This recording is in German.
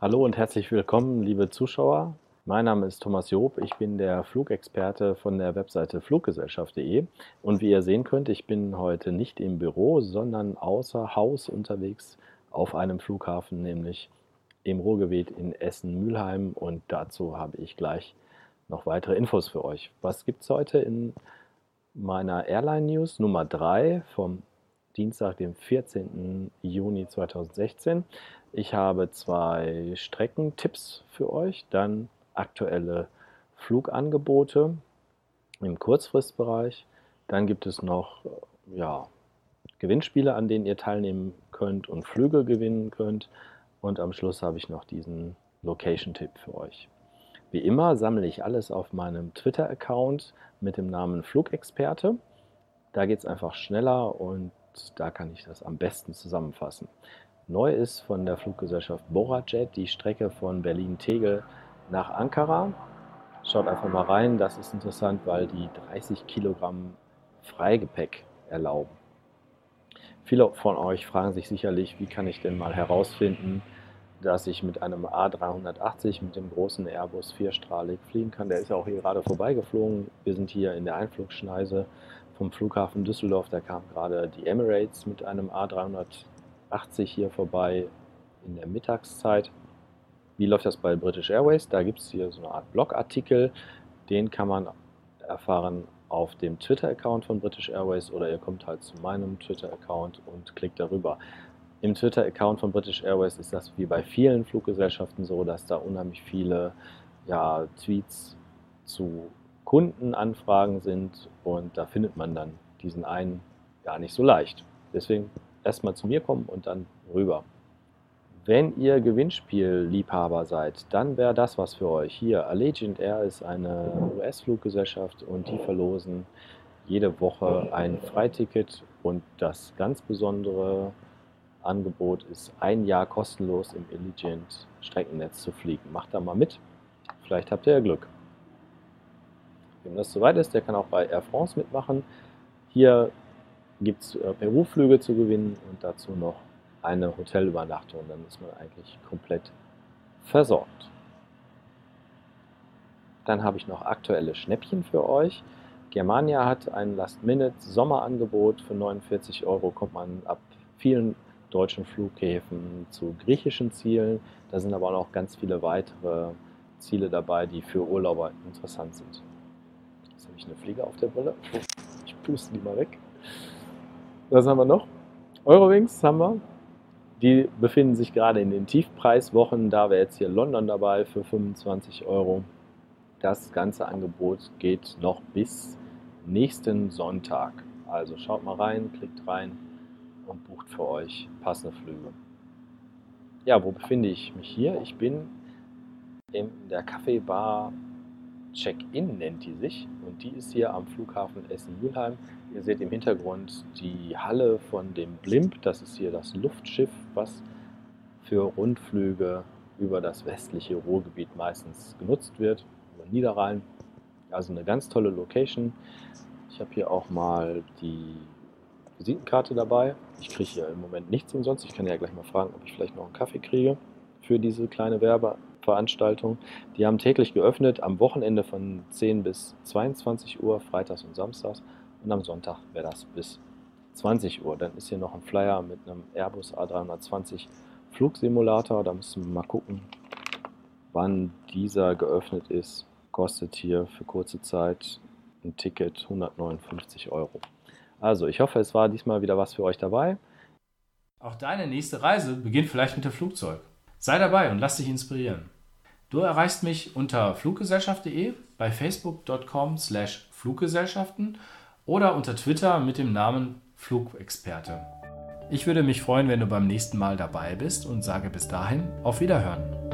Hallo und herzlich willkommen, liebe Zuschauer. Mein Name ist Thomas Job, ich bin der Flugexperte von der Webseite fluggesellschaft.de und wie ihr sehen könnt, ich bin heute nicht im Büro, sondern außer Haus unterwegs auf einem Flughafen, nämlich im Ruhrgebiet in Essen-Mülheim und dazu habe ich gleich noch weitere Infos für euch. Was gibt es heute in meiner Airline News Nummer 3 vom Dienstag, dem 14. Juni 2016. Ich habe zwei Streckentipps für euch, dann aktuelle Flugangebote im Kurzfristbereich. Dann gibt es noch ja, Gewinnspiele, an denen ihr teilnehmen könnt und Flüge gewinnen könnt. Und am Schluss habe ich noch diesen Location-Tipp für euch. Wie immer sammle ich alles auf meinem Twitter-Account mit dem Namen Flugexperte. Da geht es einfach schneller und da kann ich das am besten zusammenfassen. Neu ist von der Fluggesellschaft Borajet die Strecke von Berlin-Tegel nach Ankara. Schaut einfach mal rein, das ist interessant, weil die 30 Kilogramm Freigepäck erlauben. Viele von euch fragen sich sicherlich, wie kann ich denn mal herausfinden, dass ich mit einem A380, mit dem großen Airbus vierstrahlig fliegen kann. Der ist ja auch hier gerade vorbeigeflogen. Wir sind hier in der Einflugschneise vom Flughafen Düsseldorf. Da kam gerade die Emirates mit einem A380 hier vorbei in der Mittagszeit. Wie läuft das bei British Airways? Da gibt es hier so eine Art Blogartikel. Den kann man erfahren auf dem Twitter-Account von British Airways oder ihr kommt halt zu meinem Twitter-Account und klickt darüber. Im Twitter-Account von British Airways ist das wie bei vielen Fluggesellschaften so, dass da unheimlich viele ja, Tweets zu Kundenanfragen sind und da findet man dann diesen einen gar nicht so leicht. Deswegen erstmal zu mir kommen und dann rüber. Wenn ihr Gewinnspielliebhaber seid, dann wäre das was für euch. Hier, Allegiant Air ist eine US-Fluggesellschaft und die verlosen jede Woche ein Freiticket und das ganz besondere Angebot ist ein Jahr kostenlos im Allegiant Streckennetz zu fliegen. Macht da mal mit, vielleicht habt ihr ja Glück. Wem das soweit ist, der kann auch bei Air France mitmachen. Hier gibt es äh, Peru-Flüge zu gewinnen und dazu noch eine Hotelübernachtung. Dann ist man eigentlich komplett versorgt. Dann habe ich noch aktuelle Schnäppchen für euch. Germania hat ein Last-Minute-Sommerangebot. Für 49 Euro kommt man ab vielen deutschen Flughäfen zu griechischen Zielen. Da sind aber auch noch ganz viele weitere Ziele dabei, die für Urlauber interessant sind. Jetzt habe ich eine Fliege auf der Brille. Ich puste die mal weg. Was haben wir noch? Eurowings haben wir. Die befinden sich gerade in den Tiefpreiswochen. Da wäre jetzt hier London dabei für 25 Euro. Das ganze Angebot geht noch bis nächsten Sonntag. Also schaut mal rein, klickt rein und bucht für euch passende Flüge. Ja, wo befinde ich mich hier? Ich bin in der Kaffeebar Check-In nennt die sich und die ist hier am Flughafen Essen-Mülheim. Ihr seht im Hintergrund die Halle von dem Blimp, das ist hier das Luftschiff, was für Rundflüge über das westliche Ruhrgebiet meistens genutzt wird, über Niederrhein. Also eine ganz tolle Location. Ich habe hier auch mal die Visitenkarte dabei. Ich kriege hier im Moment nichts umsonst. Ich kann ja gleich mal fragen, ob ich vielleicht noch einen Kaffee kriege für diese kleine Werbeveranstaltung. Die haben täglich geöffnet, am Wochenende von 10 bis 22 Uhr, freitags und samstags. Und am Sonntag wäre das bis 20 Uhr. Dann ist hier noch ein Flyer mit einem Airbus A320 Flugsimulator. Da müssen wir mal gucken, wann dieser geöffnet ist. Kostet hier für kurze Zeit ein Ticket 159 Euro. Also, ich hoffe, es war diesmal wieder was für euch dabei. Auch deine nächste Reise beginnt vielleicht mit dem Flugzeug. Sei dabei und lass dich inspirieren. Du erreichst mich unter fluggesellschaft.de, bei facebook.com slash Fluggesellschaften oder unter Twitter mit dem Namen Flugexperte. Ich würde mich freuen, wenn du beim nächsten Mal dabei bist und sage bis dahin auf Wiederhören.